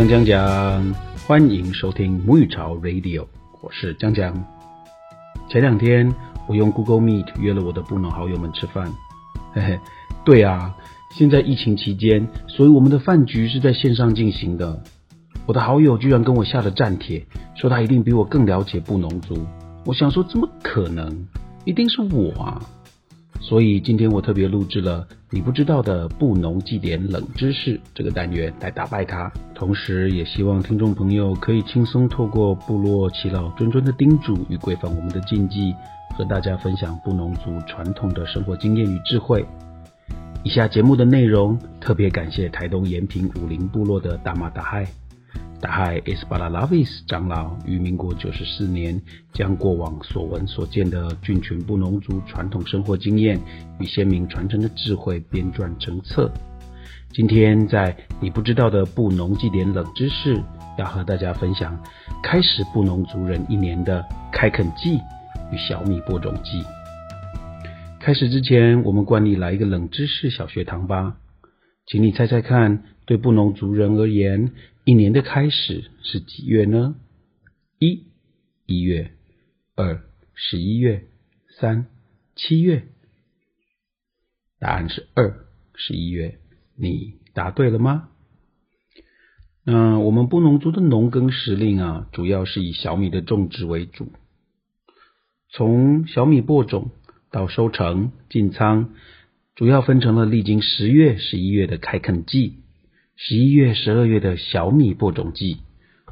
江江讲，欢迎收听母语潮 Radio，我是江江。前两天我用 Google Meet 约了我的布农好友们吃饭，嘿嘿，对啊，现在疫情期间，所以我们的饭局是在线上进行的。我的好友居然跟我下了战帖，说他一定比我更了解布农族。我想说，怎么可能？一定是我啊！所以今天我特别录制了你不知道的布农祭典冷知识这个单元来打败它，同时也希望听众朋友可以轻松透过部落耆老谆谆的叮嘱与规范我们的禁忌，和大家分享布农族传统的生活经验与智慧。以下节目的内容特别感谢台东延平武林部落的大马大嗨。大海 Esbalalavis 长老于民国九十四年，将过往所闻所见的菌群布农族传统生活经验与先民传承的智慧编撰成册。今天在你不知道的布农祭典冷知识，要和大家分享开始布农族人一年的开垦季与小米播种季。开始之前，我们惯例来一个冷知识小学堂吧，请你猜猜看，对布农族人而言。一年的开始是几月呢？一一月，二十一月，三七月。答案是二十一月。你答对了吗？那我们布农族的农耕时令啊，主要是以小米的种植为主。从小米播种到收成进仓，主要分成了历经十月、十一月的开垦季。十一月、十二月的小米播种季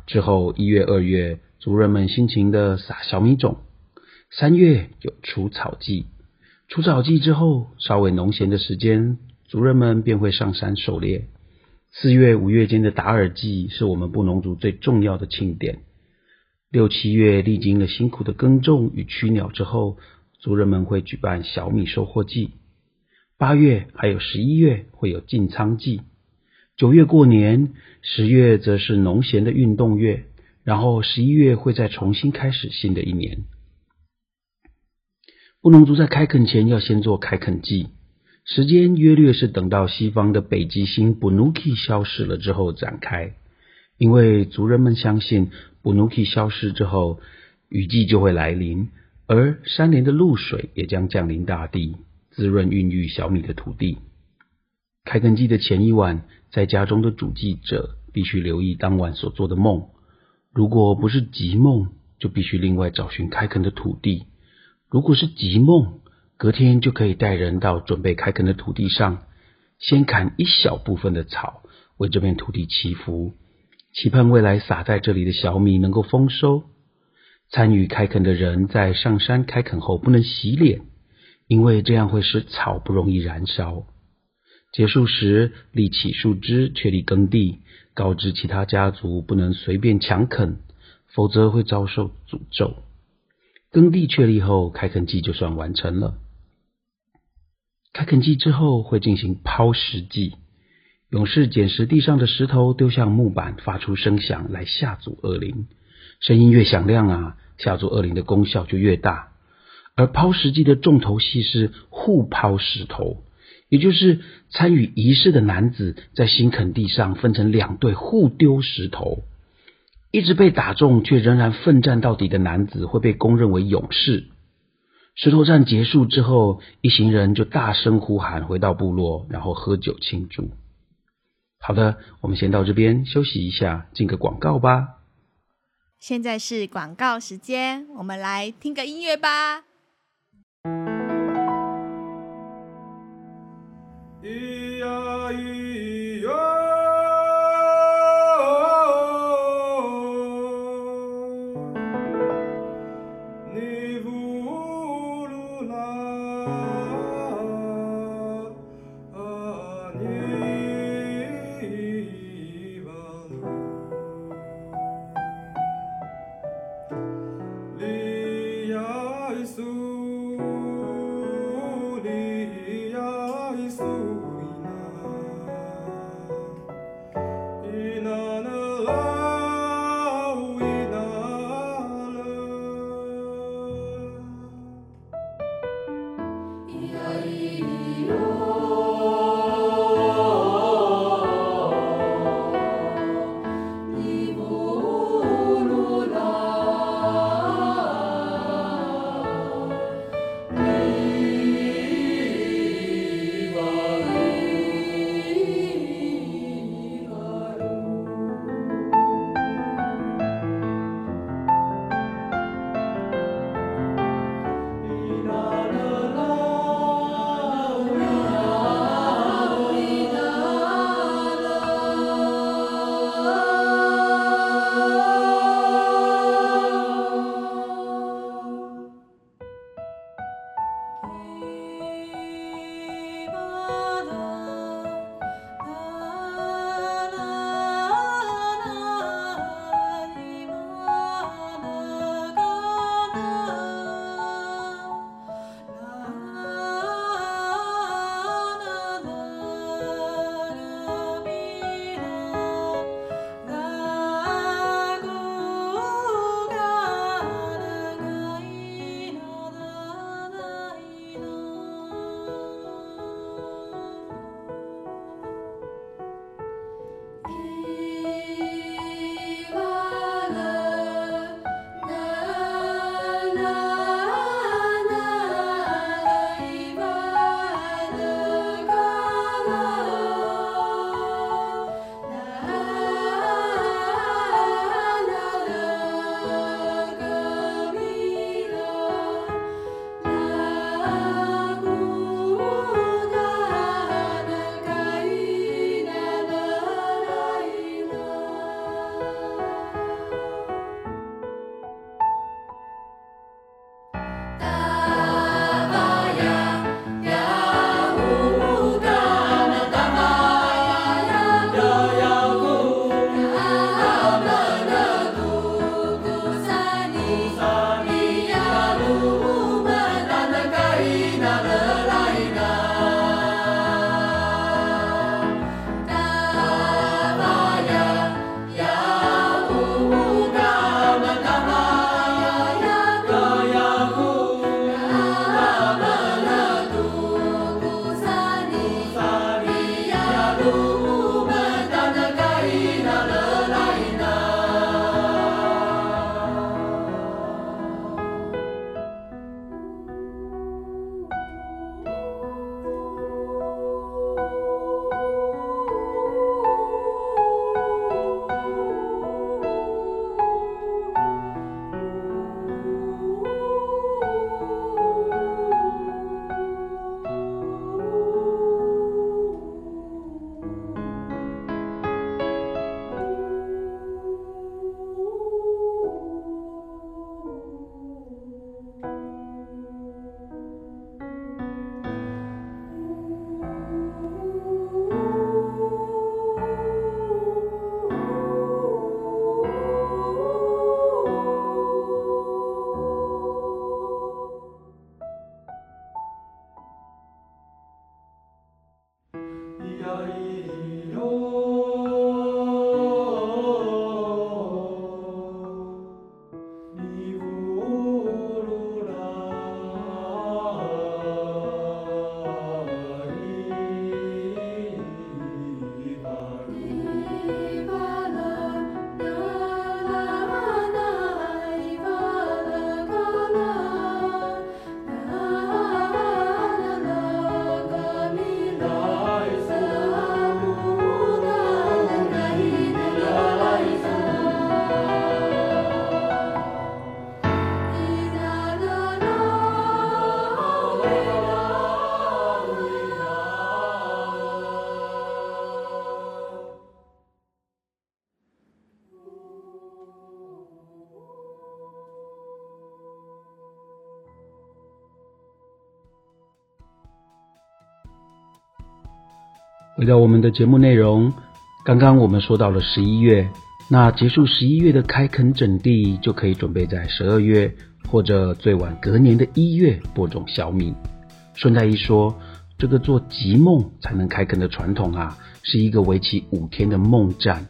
之后，一月、二月，族人们辛勤的撒小米种。三月有除草季，除草季之后，稍微农闲的时间，族人们便会上山狩猎。四月、五月间的达尔季是我们布农族最重要的庆典。六七月历经了辛苦的耕种与驱鸟之后，族人们会举办小米收获季。八月还有十一月会有进仓季。九月过年，十月则是农闲的运动月，然后十一月会再重新开始新的一年。布农族在开垦前要先做开垦祭，时间约略是等到西方的北极星布努基消失了之后展开，因为族人们相信布努基消失之后，雨季就会来临，而山林的露水也将降临大地，滋润孕育小米的土地。开垦季的前一晚，在家中的主祭者必须留意当晚所做的梦。如果不是吉梦，就必须另外找寻开垦的土地；如果是吉梦，隔天就可以带人到准备开垦的土地上，先砍一小部分的草，为这片土地祈福，期盼未来撒在这里的小米能够丰收。参与开垦的人在上山开垦后不能洗脸，因为这样会使草不容易燃烧。结束时，立起树枝，确立耕地，告知其他家族不能随便强垦，否则会遭受诅咒。耕地确立后，开垦季就算完成了。开垦季之后会进行抛石季，勇士捡拾地上的石头丢向木板，发出声响来吓阻恶灵。声音越响亮啊，吓阻恶灵的功效就越大。而抛石季的重头戏是互抛石头。也就是参与仪式的男子在新垦地上分成两队互丢石头，一直被打中却仍然奋战到底的男子会被公认为勇士。石头战结束之后，一行人就大声呼喊回到部落，然后喝酒庆祝。好的，我们先到这边休息一下，进个广告吧。现在是广告时间，我们来听个音乐吧。Ooh. 回到我们的节目内容，刚刚我们说到了十一月，那结束十一月的开垦整地，就可以准备在十二月或者最晚隔年的一月播种小米。顺带一说，这个做集梦才能开垦的传统啊，是一个为期五天的梦战。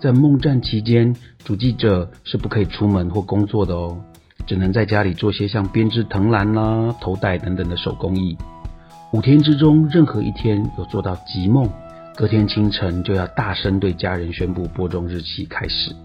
在梦战期间，主记者是不可以出门或工作的哦，只能在家里做些像编织藤篮啦、头带等等的手工艺。五天之中，任何一天有做到集梦，隔天清晨就要大声对家人宣布播种日期开始。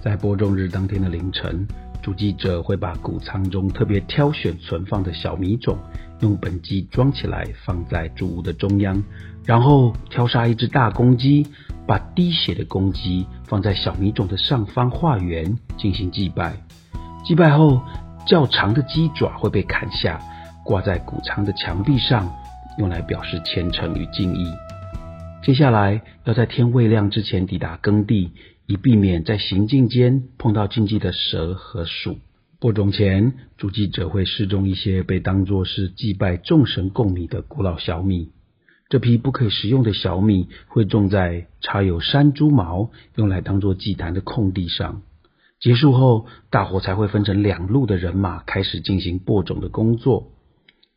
在播种日当天的凌晨，主记者会把谷仓中特别挑选存放的小米种。用本机装起来，放在主屋的中央，然后挑杀一只大公鸡，把滴血的公鸡放在小米种的上方画圆，进行祭拜。祭拜后，较长的鸡爪会被砍下，挂在谷仓的墙壁上，用来表示虔诚与敬意。接下来要在天未亮之前抵达耕地，以避免在行进间碰到禁忌的蛇和鼠。播种前，主祭者会试种一些被当作是祭拜众神供米的古老小米。这批不可食用的小米会种在插有山猪毛、用来当做祭坛的空地上。结束后，大伙才会分成两路的人马开始进行播种的工作。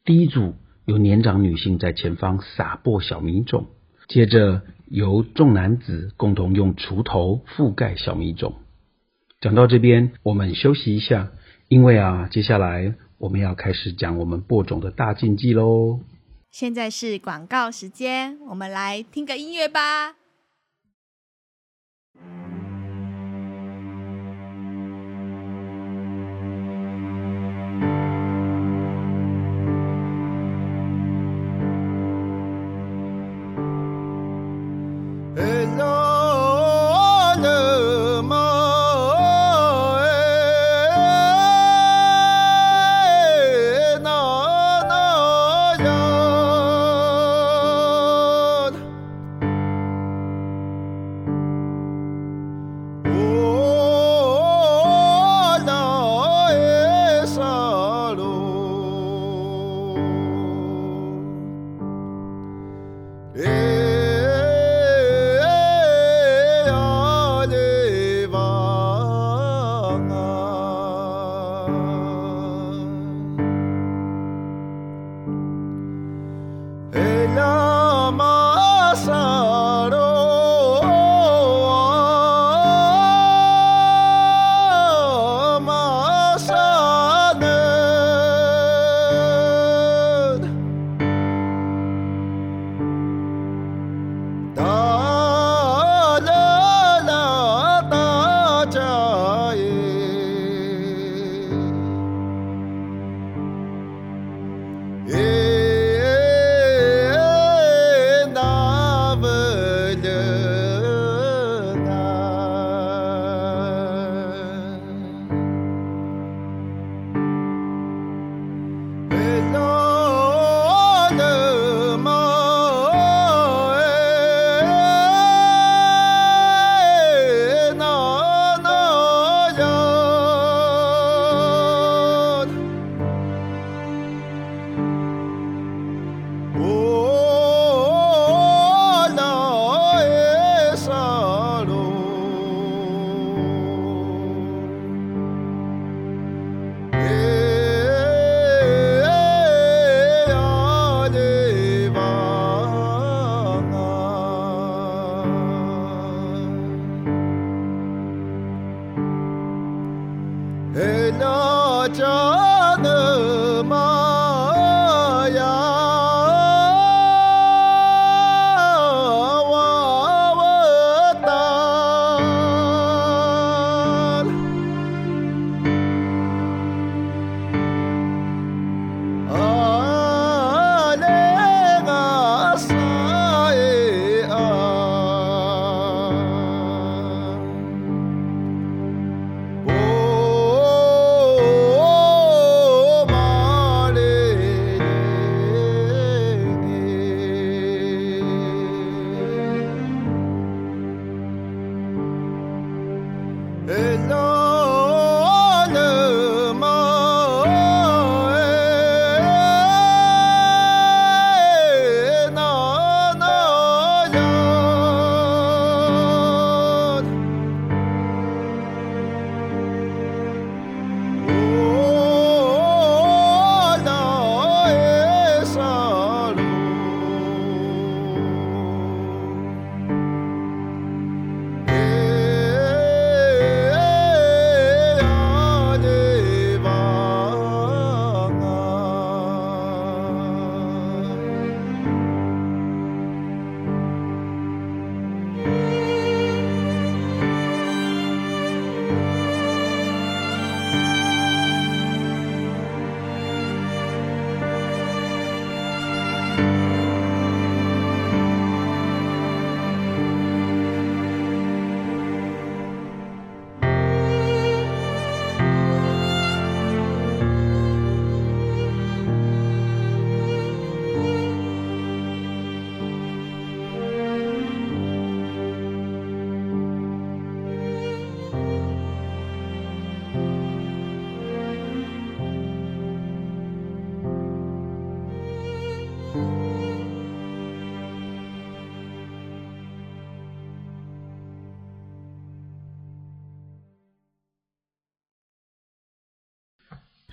第一组由年长女性在前方撒播小米种，接着由众男子共同用锄头覆盖小米种。讲到这边，我们休息一下。因为啊，接下来我们要开始讲我们播种的大禁忌喽。现在是广告时间，我们来听个音乐吧。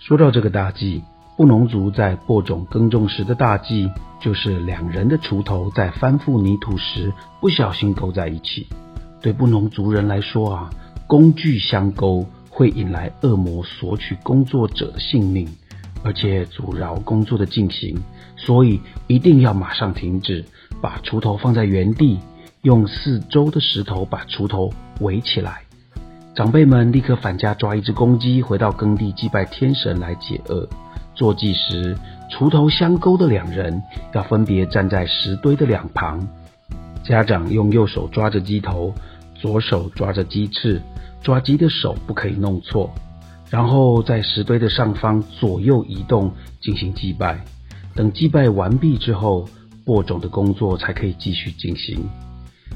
说到这个大忌，布农族在播种耕种时的大忌，就是两人的锄头在翻覆泥土时不小心勾在一起。对布农族人来说啊，工具相勾会引来恶魔索取工作者的性命，而且阻挠工作的进行，所以一定要马上停止，把锄头放在原地，用四周的石头把锄头围起来。长辈们立刻返家抓一只公鸡，回到耕地祭拜天神来解厄。做祭时，锄头相勾的两人要分别站在石堆的两旁。家长用右手抓着鸡头，左手抓着鸡翅，抓鸡的手不可以弄错。然后在石堆的上方左右移动进行祭拜。等祭拜完毕之后，播种的工作才可以继续进行。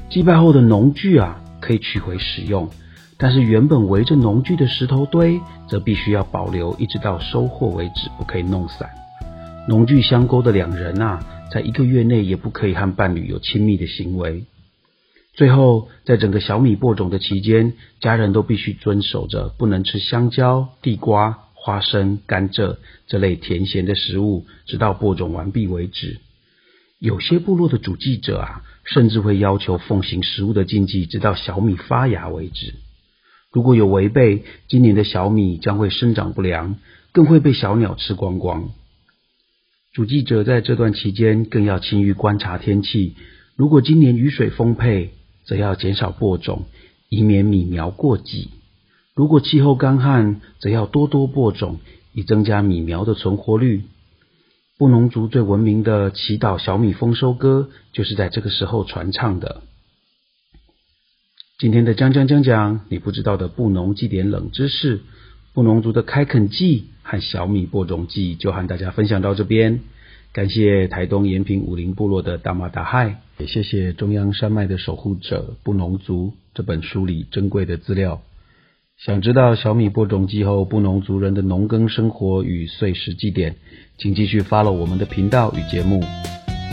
祭拜后的农具啊，可以取回使用。但是原本围着农具的石头堆，则必须要保留，一直到收获为止，不可以弄散。农具相勾的两人啊，在一个月内也不可以和伴侣有亲密的行为。最后，在整个小米播种的期间，家人都必须遵守着不能吃香蕉、地瓜、花生、甘蔗这类甜咸的食物，直到播种完毕为止。有些部落的主祭者啊，甚至会要求奉行食物的禁忌，直到小米发芽为止。如果有违背，今年的小米将会生长不良，更会被小鸟吃光光。主记者在这段期间更要勤于观察天气。如果今年雨水丰沛，则要减少播种，以免米苗过挤；如果气候干旱，则要多多播种，以增加米苗的存活率。布农族最闻名的祈祷小米丰收歌，就是在这个时候传唱的。今天的讲讲讲讲你不知道的布农祭典冷知识，布农族的开垦季和小米播种季就和大家分享到这边。感谢台东延平武林部落的大马大嗨，也谢谢中央山脉的守护者布农族这本书里珍贵的资料。想知道小米播种季后布农族人的农耕生活与碎石祭典，请继续 follow 我们的频道与节目。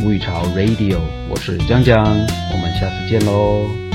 沐浴潮 Radio，我是江江，我们下次见喽。